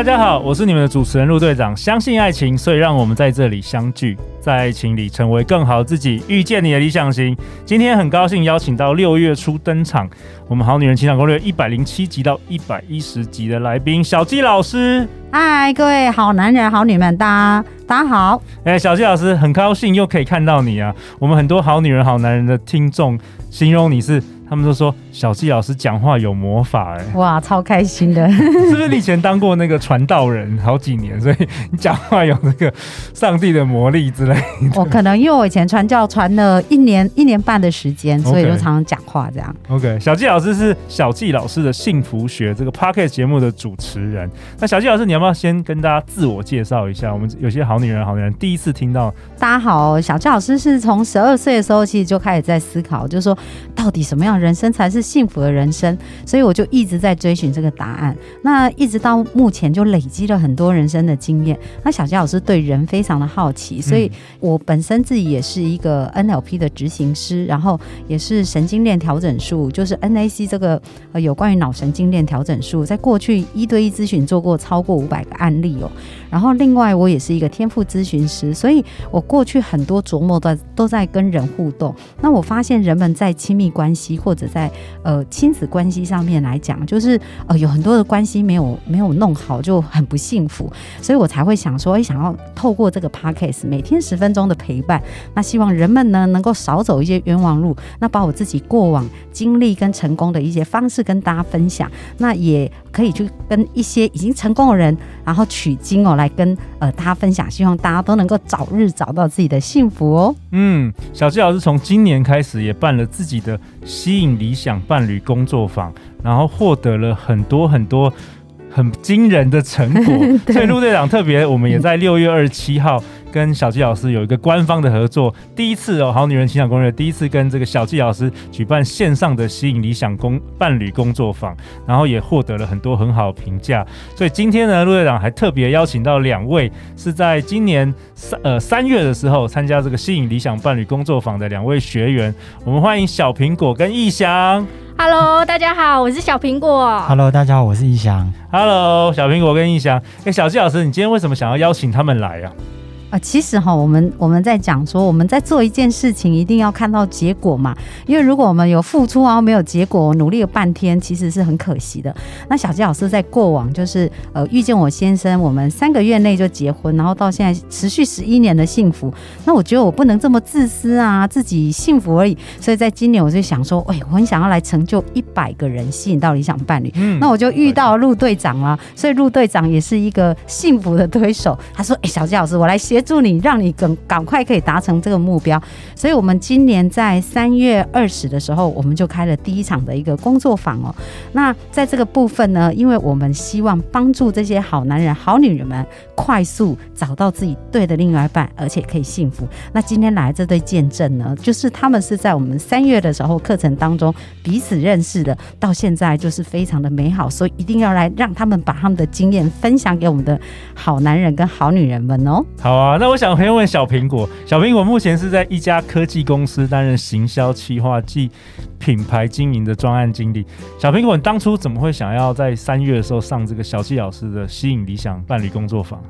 大家好，我是你们的主持人陆队长。相信爱情，所以让我们在这里相聚。在爱情里成为更好自己，遇见你的理想型。今天很高兴邀请到六月初登场，我们好女人情场攻略一百零七集到一百一十集的来宾小纪老师。嗨，各位好男人好女们，大家大家好。哎、欸，小纪老师，很高兴又可以看到你啊！我们很多好女人好男人的听众形容你是。他们都说小纪老师讲话有魔法，哎，哇，超开心的！是不是你以前当过那个传道人好几年，所以你讲话有那个上帝的魔力之类的？我可能因为我以前传教传了一年一年半的时间，所以就常常讲话这样。OK，小纪老师是小纪老师的幸福学这个 Pocket 节目的主持人。那小纪老师，你要不要先跟大家自我介绍一下？我们有些好女人好男人第一次听到。大家好，小纪老师是从十二岁的时候其实就开始在思考，就是说到底什么样？人生才是幸福的人生，所以我就一直在追寻这个答案。那一直到目前就累积了很多人生的经验。那小佳老师对人非常的好奇，所以我本身自己也是一个 NLP 的执行师，然后也是神经链调整术，就是 NAC 这个呃有关于脑神经链调整术，在过去一对一咨询做过超过五百个案例哦。然后另外我也是一个天赋咨询师，所以我过去很多琢磨的都在跟人互动。那我发现人们在亲密关系或或者在呃亲子关系上面来讲，就是呃有很多的关系没有没有弄好，就很不幸福。所以我才会想说，哎，想要透过这个 podcast 每天十分钟的陪伴，那希望人们呢能够少走一些冤枉路，那把我自己过往经历跟成功的一些方式跟大家分享，那也可以去跟一些已经成功的人，然后取经哦。来跟呃大家分享，希望大家都能够早日找到自己的幸福哦。嗯，小纪老师从今年开始也办了自己的吸引理想伴侣工作坊，然后获得了很多很多很惊人的成果。所以陆队长特别，我们也在六月二十七号。跟小纪老师有一个官方的合作，第一次哦，好女人情感攻略第一次跟这个小纪老师举办线上的吸引理想工伴侣工作坊，然后也获得了很多很好的评价。所以今天呢，陆队长还特别邀请到两位是在今年三呃三月的时候参加这个吸引理想伴侣工作坊的两位学员，我们欢迎小苹果跟逸翔。Hello，大家好，我是小苹果。Hello，大家好，我是逸翔。Hello，小苹果跟逸翔。哎、欸，小纪老师，你今天为什么想要邀请他们来啊？啊，其实哈，我们我们在讲说，我们在做一件事情，一定要看到结果嘛。因为如果我们有付出然后没有结果，努力了半天，其实是很可惜的。那小纪老师在过往就是呃遇见我先生，我们三个月内就结婚，然后到现在持续十一年的幸福。那我觉得我不能这么自私啊，自己幸福而已。所以在今年我就想说，哎，我很想要来成就一百个人，吸引到理想伴侣。嗯，那我就遇到陆队长了，所以陆队长也是一个幸福的推手。他说，哎，小纪老师，我来协。助你，让你更赶快可以达成这个目标。所以，我们今年在三月二十的时候，我们就开了第一场的一个工作坊哦。那在这个部分呢，因为我们希望帮助这些好男人、好女人们快速找到自己对的另外一半，而且可以幸福。那今天来这对见证呢，就是他们是在我们三月的时候课程当中彼此认识的，到现在就是非常的美好。所以一定要来让他们把他们的经验分享给我们的好男人跟好女人们哦。好啊。好那我想先问小苹果，小苹果目前是在一家科技公司担任行销企划暨品牌经营的专案经理。小苹果，你当初怎么会想要在三月的时候上这个小纪老师的吸引理想伴侣工作坊？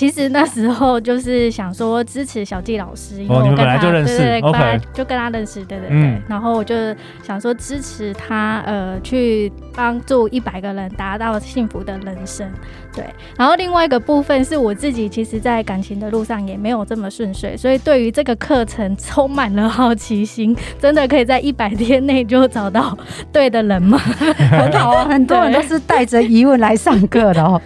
其实那时候就是想说支持小纪老师，因为我跟他、哦、本来就认识，对对就跟他认识，对对对。嗯、然后我就想说支持他，呃，去帮助一百个人达到幸福的人生，对。然后另外一个部分是我自己，其实，在感情的路上也没有这么顺遂，所以对于这个课程充满了好奇心。真的可以在一百 天内就找到对的人吗？很好啊，很多人都是带着疑问来上课的哦。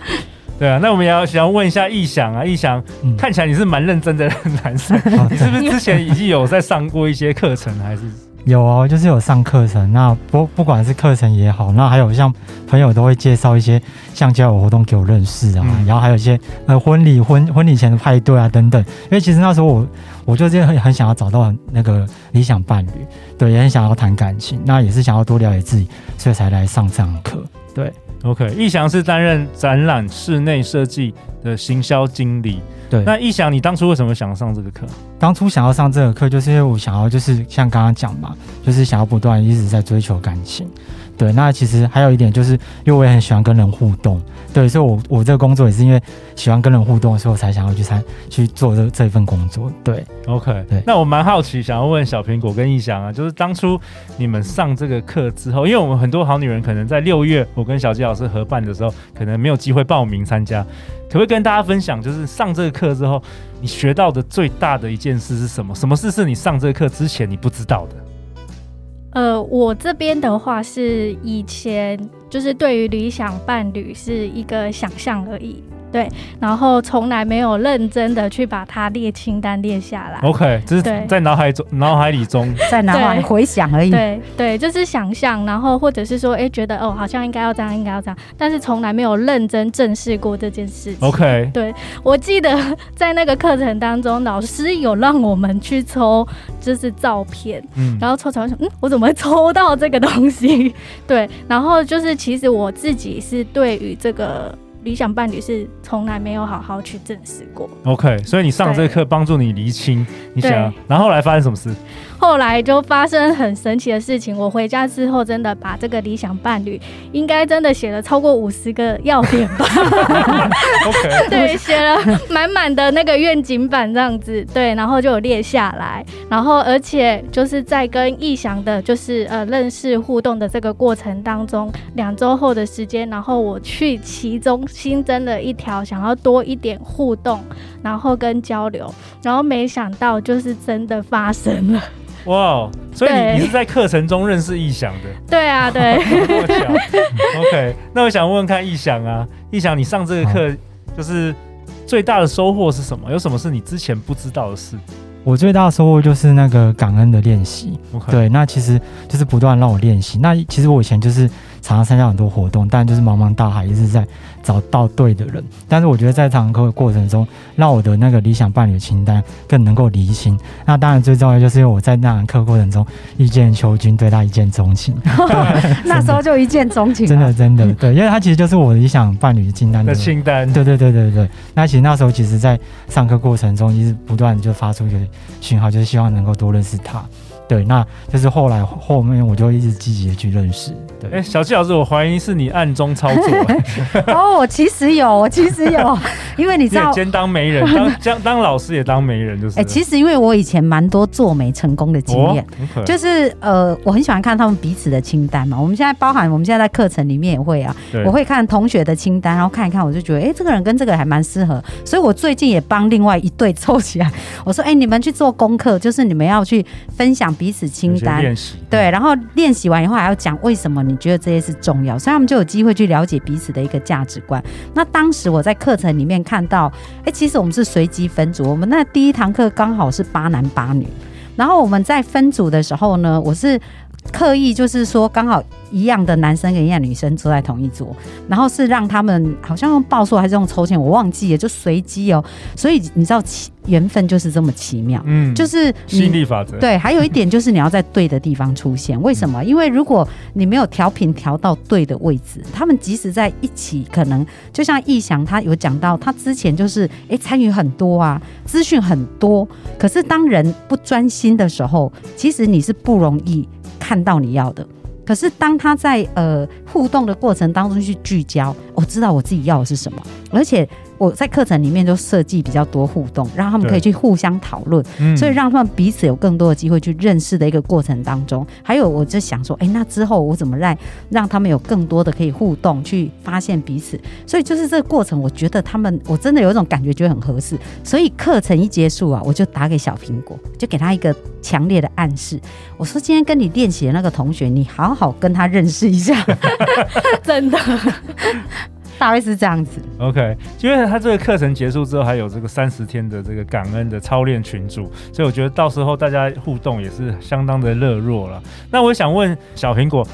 对啊，那我们也要想要问一下逸翔啊，逸翔，嗯、看起来你是蛮认真的男生，你是不是之前已经有在上过一些课程，还是？有哦，就是有上课程。那不不管是课程也好，那还有像朋友都会介绍一些像交友活动给我认识啊，嗯、然后还有一些呃婚礼婚婚礼前的派对啊等等。因为其实那时候我我就很很想要找到那个理想伴侣，对，也很想要谈感情，那也是想要多了解自己，所以才来上这堂课。对，OK，逸翔是担任展览室内设计的行销经理。对，那逸翔，你当初为什么想上这个课？当初想要上这个课，就是因为我想要，就是像刚刚讲嘛，就是想要不断一直在追求感情。对，那其实还有一点就是，因为我也很喜欢跟人互动，对，所以我我这个工作也是因为喜欢跟人互动，所以我才想要去参去做这这一份工作。对，OK，对。那我蛮好奇，想要问小苹果跟逸翔啊，就是当初你们上这个课之后，因为我们很多好女人可能在六月我跟小纪老师合办的时候，可能没有机会报名参加，可不可以跟大家分享，就是上这个课之后，你学到的最大的一件事是什么？什么事是你上这个课之前你不知道的？呃，我这边的话是以前就是对于理想伴侣是一个想象而已。对，然后从来没有认真的去把它列清单列下来。OK，这是在脑海中、脑海里中，在脑海回想而已。对对，就是想象，然后或者是说，哎，觉得哦，好像应该要这样，应该要这样，但是从来没有认真正视过这件事情。OK，对，我记得在那个课程当中，老师有让我们去抽，就是照片，嗯，然后抽抽，嗯，我怎么会抽到这个东西？对，然后就是其实我自己是对于这个。理想伴侣是从来没有好好去正视过。OK，所以你上这个课帮助你厘清你想，然后后来发生什么事？后来就发生很神奇的事情。我回家之后，真的把这个理想伴侣，应该真的写了超过五十个要点吧。OK，对，写了满满的那个愿景版这样子。对，然后就有列下来。然后而且就是在跟逸翔的，就是呃认识互动的这个过程当中，两周后的时间，然后我去其中新增了一条，想要多一点互动，然后跟交流。然后没想到就是真的发生了。哇，wow, 所以你你是在课程中认识逸翔的？对啊，对。OK，那我想问问看逸翔啊，逸翔，你上这个课就是最大的收获是什么？有什么是你之前不知道的事？我最大的收获就是那个感恩的练习。Okay. 对，那其实就是不断让我练习。那其实我以前就是。常常参加很多活动，但就是茫茫大海一直在找到对的人。但是我觉得在这堂课的过程中，让我的那个理想伴侣清单更能够厘清。那当然最重要就是因为我在那堂课过程中一见邱君，对他一见钟情。那时候就一见钟情，真的真的对，因为他其实就是我的理想伴侣清单的清单。对对对对对。那其实那时候其实在上课过程中一直不断就发出一个讯号，就是希望能够多认识他。对，那就是后来后面我就一直积极的去认识。对，哎，小纪老师，我怀疑是你暗中操作。哦，我其实有，我其实有，因为你知道，兼当媒人，当当当老师也当媒人，就是。哎，其实因为我以前蛮多做媒成功的经验，哦、就是呃，我很喜欢看他们彼此的清单嘛。我们现在包含我们现在在课程里面也会啊，我会看同学的清单，然后看一看，我就觉得，哎，这个人跟这个还蛮适合，所以我最近也帮另外一对凑起来。我说，哎，你们去做功课，就是你们要去分享。彼此清单，对，然后练习完以后还要讲为什么你觉得这些是重要，所以他们就有机会去了解彼此的一个价值观。那当时我在课程里面看到，哎，其实我们是随机分组，我们那第一堂课刚好是八男八女，然后我们在分组的时候呢，我是刻意就是说刚好。一样的男生跟一样的女生坐在同一桌，然后是让他们好像用报数还是用抽签，我忘记了，就随机哦。所以你知道奇缘分就是这么奇妙，嗯，就是吸引力法则。对，还有一点就是你要在对的地方出现。为什么？因为如果你没有调频调到对的位置，他们即使在一起，可能就像易翔他有讲到，他之前就是哎参与很多啊，资讯很多，可是当人不专心的时候，其实你是不容易看到你要的。可是当他在呃互动的过程当中去聚焦，我知道我自己要的是什么，而且。我在课程里面就设计比较多互动，让他们可以去互相讨论，嗯、所以让他们彼此有更多的机会去认识的一个过程当中。还有，我就想说，哎、欸，那之后我怎么让让他们有更多的可以互动，去发现彼此？所以就是这个过程，我觉得他们我真的有一种感觉，觉得很合适。所以课程一结束啊，我就打给小苹果，就给他一个强烈的暗示，我说今天跟你练习的那个同学，你好好跟他认识一下，真的。大概是这样子。OK，因为他这个课程结束之后，还有这个三十天的这个感恩的操练群组，所以我觉得到时候大家互动也是相当的热络了。那我想问小苹果，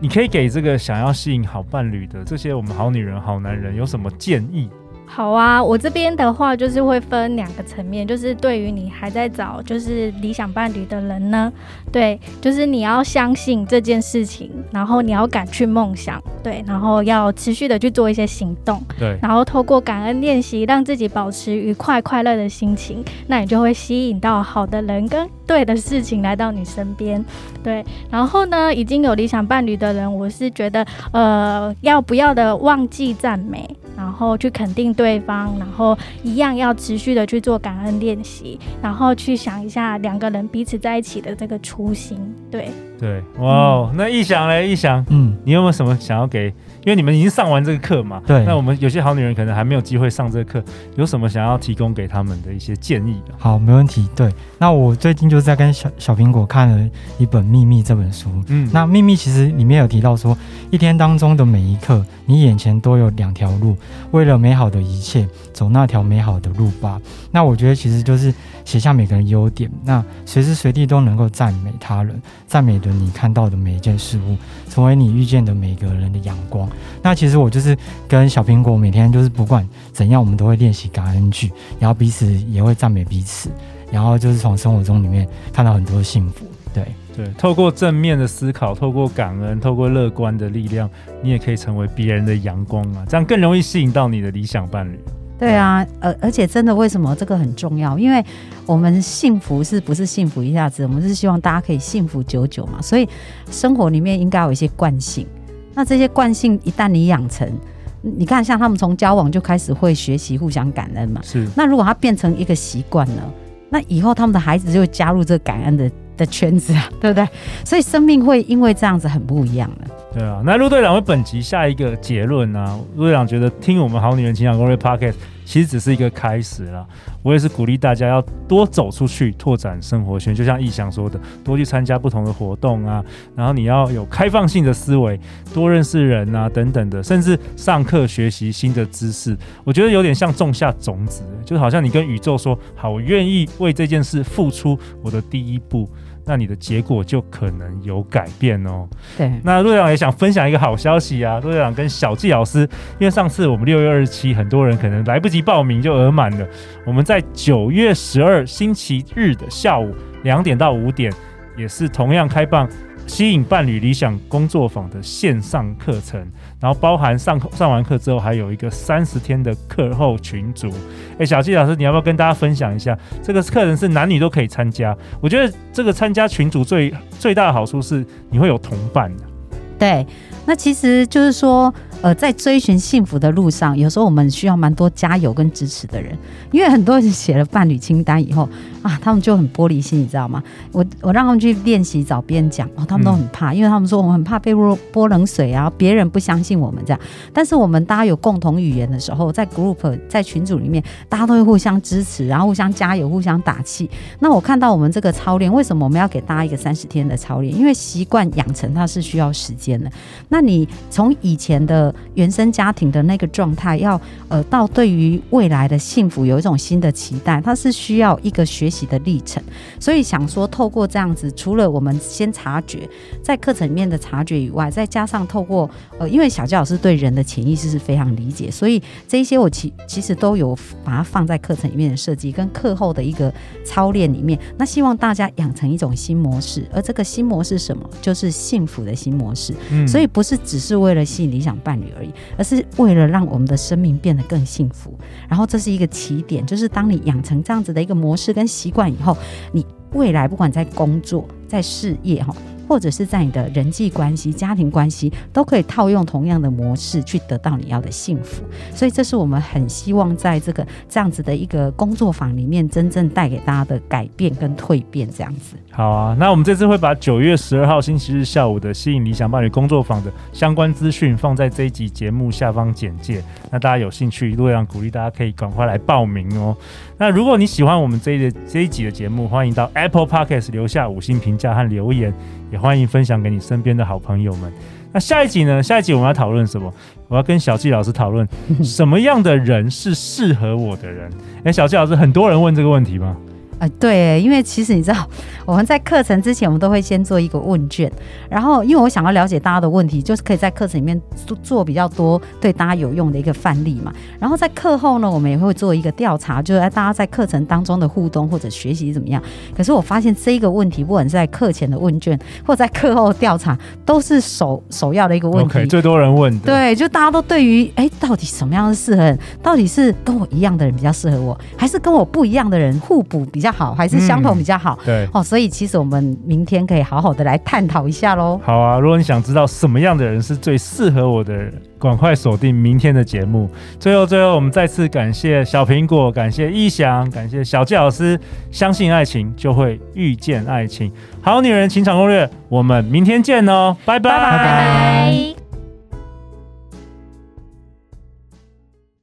你可以给这个想要吸引好伴侣的这些我们好女人、好男人有什么建议？好啊，我这边的话就是会分两个层面，就是对于你还在找就是理想伴侣的人呢，对，就是你要相信这件事情，然后你要敢去梦想，对，然后要持续的去做一些行动，对，然后透过感恩练习，让自己保持愉快快乐的心情，那你就会吸引到好的人跟对的事情来到你身边，对，然后呢，已经有理想伴侣的人，我是觉得，呃，要不要的忘记赞美。然后去肯定对方，然后一样要持续的去做感恩练习，然后去想一下两个人彼此在一起的这个初心，对。对，哇，嗯、那一翔嘞，一翔，嗯，你有没有什么想要给？因为你们已经上完这个课嘛，对。那我们有些好女人可能还没有机会上这个课，有什么想要提供给他们的一些建议？好，没问题。对，那我最近就是在跟小小苹果看了一本《秘密》这本书，嗯，那《秘密》其实里面有提到说，一天当中的每一刻，你眼前都有两条路，为了美好的一切，走那条美好的路吧。那我觉得其实就是。写下每个人优点，那随时随地都能够赞美他人，赞美你看到的每一件事物，成为你遇见的每个人的阳光。那其实我就是跟小苹果每天就是不管怎样，我们都会练习感恩句，然后彼此也会赞美彼此，然后就是从生活中里面看到很多幸福。对对，透过正面的思考，透过感恩，透过乐观的力量，你也可以成为别人的阳光啊，这样更容易吸引到你的理想伴侣。对啊，而而且真的，为什么这个很重要？因为我们幸福是不是幸福一下子？我们是希望大家可以幸福久久嘛。所以生活里面应该有一些惯性。那这些惯性一旦你养成，你看像他们从交往就开始会学习互相感恩嘛。是。那如果他变成一个习惯了，那以后他们的孩子就会加入这个感恩的的圈子啊，对不对？所以生命会因为这样子很不一样的。对啊，那陆队长为本集下一个结论呢、陆队长觉得听我们好女人情场攻略 Podcast 其实只是一个开始啦。我也是鼓励大家要多走出去，拓展生活圈。就像逸翔说的，多去参加不同的活动啊，然后你要有开放性的思维，多认识人啊等等的，甚至上课学习新的知识。我觉得有点像种下种子，就好像你跟宇宙说：“好，我愿意为这件事付出我的第一步。”那你的结果就可能有改变哦。对，那陆队长也想分享一个好消息啊！陆队长跟小纪老师，因为上次我们六月二十七，很多人可能来不及报名就额满了。我们在九月十二星期日的下午两点到五点，也是同样开放。吸引伴侣理想工作坊的线上课程，然后包含上上完课之后，还有一个三十天的课后群组。哎，小纪老师，你要不要跟大家分享一下？这个课程是男女都可以参加。我觉得这个参加群组最最大的好处是你会有同伴。对，那其实就是说。呃，在追寻幸福的路上，有时候我们需要蛮多加油跟支持的人，因为很多人写了伴侣清单以后啊，他们就很玻璃心，你知道吗？我我让他们去练习找别人讲，哦，他们都很怕，因为他们说我们很怕被泼泼冷水啊，别人不相信我们这样。但是我们大家有共同语言的时候，在 group 在群组里面，大家都会互相支持，然后互相加油，互相打气。那我看到我们这个操练，为什么我们要给大家一个三十天的操练？因为习惯养成它是需要时间的。那你从以前的原生家庭的那个状态，要呃到对于未来的幸福有一种新的期待，它是需要一个学习的历程。所以想说，透过这样子，除了我们先察觉在课程里面的察觉以外，再加上透过呃，因为小教老师对人的潜意识是非常理解，所以这一些我其其实都有把它放在课程里面的设计跟课后的一个操练里面。那希望大家养成一种新模式，而这个新模式是什么？就是幸福的新模式。嗯，所以不是只是为了吸引理想伴侣而已，而是为了让我们的生命变得更幸福。然后这是一个起点，就是当你养成这样子的一个模式跟习习惯以后，你未来不管在工作、在事业哈。或者是在你的人际关系、家庭关系，都可以套用同样的模式去得到你要的幸福。所以，这是我们很希望在这个这样子的一个工作坊里面，真正带给大家的改变跟蜕变。这样子。好啊，那我们这次会把九月十二号星期日下午的吸引理想伴侣工作坊的相关资讯放在这一集节目下方简介。那大家有兴趣，陆队长鼓励大家可以赶快来报名哦。那如果你喜欢我们这一这一集的节目，欢迎到 Apple Podcast 留下五星评价和留言。也欢迎分享给你身边的好朋友们。那下一集呢？下一集我们要讨论什么？我要跟小纪老师讨论 什么样的人是适合我的人。哎，小纪老师，很多人问这个问题吗？哎，对，因为其实你知道，我们在课程之前，我们都会先做一个问卷，然后因为我想要了解大家的问题，就是可以在课程里面做做比较多对大家有用的一个范例嘛。然后在课后呢，我们也会做一个调查，就是大家在课程当中的互动或者学习怎么样。可是我发现这一个问题，不管是在课前的问卷或在课后调查，都是首首要的一个问题。Okay, 最多人问的。对，就大家都对于哎，到底什么样是适合人？到底是跟我一样的人比较适合我，还是跟我不一样的人互补比较？比较好还是相同比较好？嗯、对哦，所以其实我们明天可以好好的来探讨一下喽。好啊，如果你想知道什么样的人是最适合我的人，赶快锁定明天的节目。最后，最后，我们再次感谢小苹果，感谢一翔，感谢小纪老师。相信爱情，就会遇见爱情。好女人情场攻略，我们明天见哦，拜拜拜拜。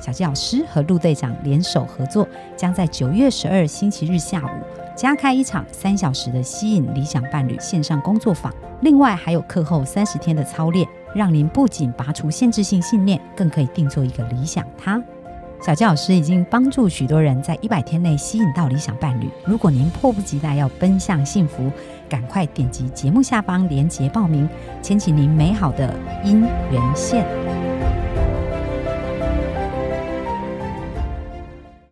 小纪老师和陆队长联手合作，将在九月十二星期日下午加开一场三小时的吸引理想伴侣线上工作坊。另外还有课后三十天的操练，让您不仅拔除限制性信念，更可以定做一个理想他。小纪老师已经帮助许多人在一百天内吸引到理想伴侣。如果您迫不及待要奔向幸福，赶快点击节目下方链接报名，牵起您美好的姻缘线。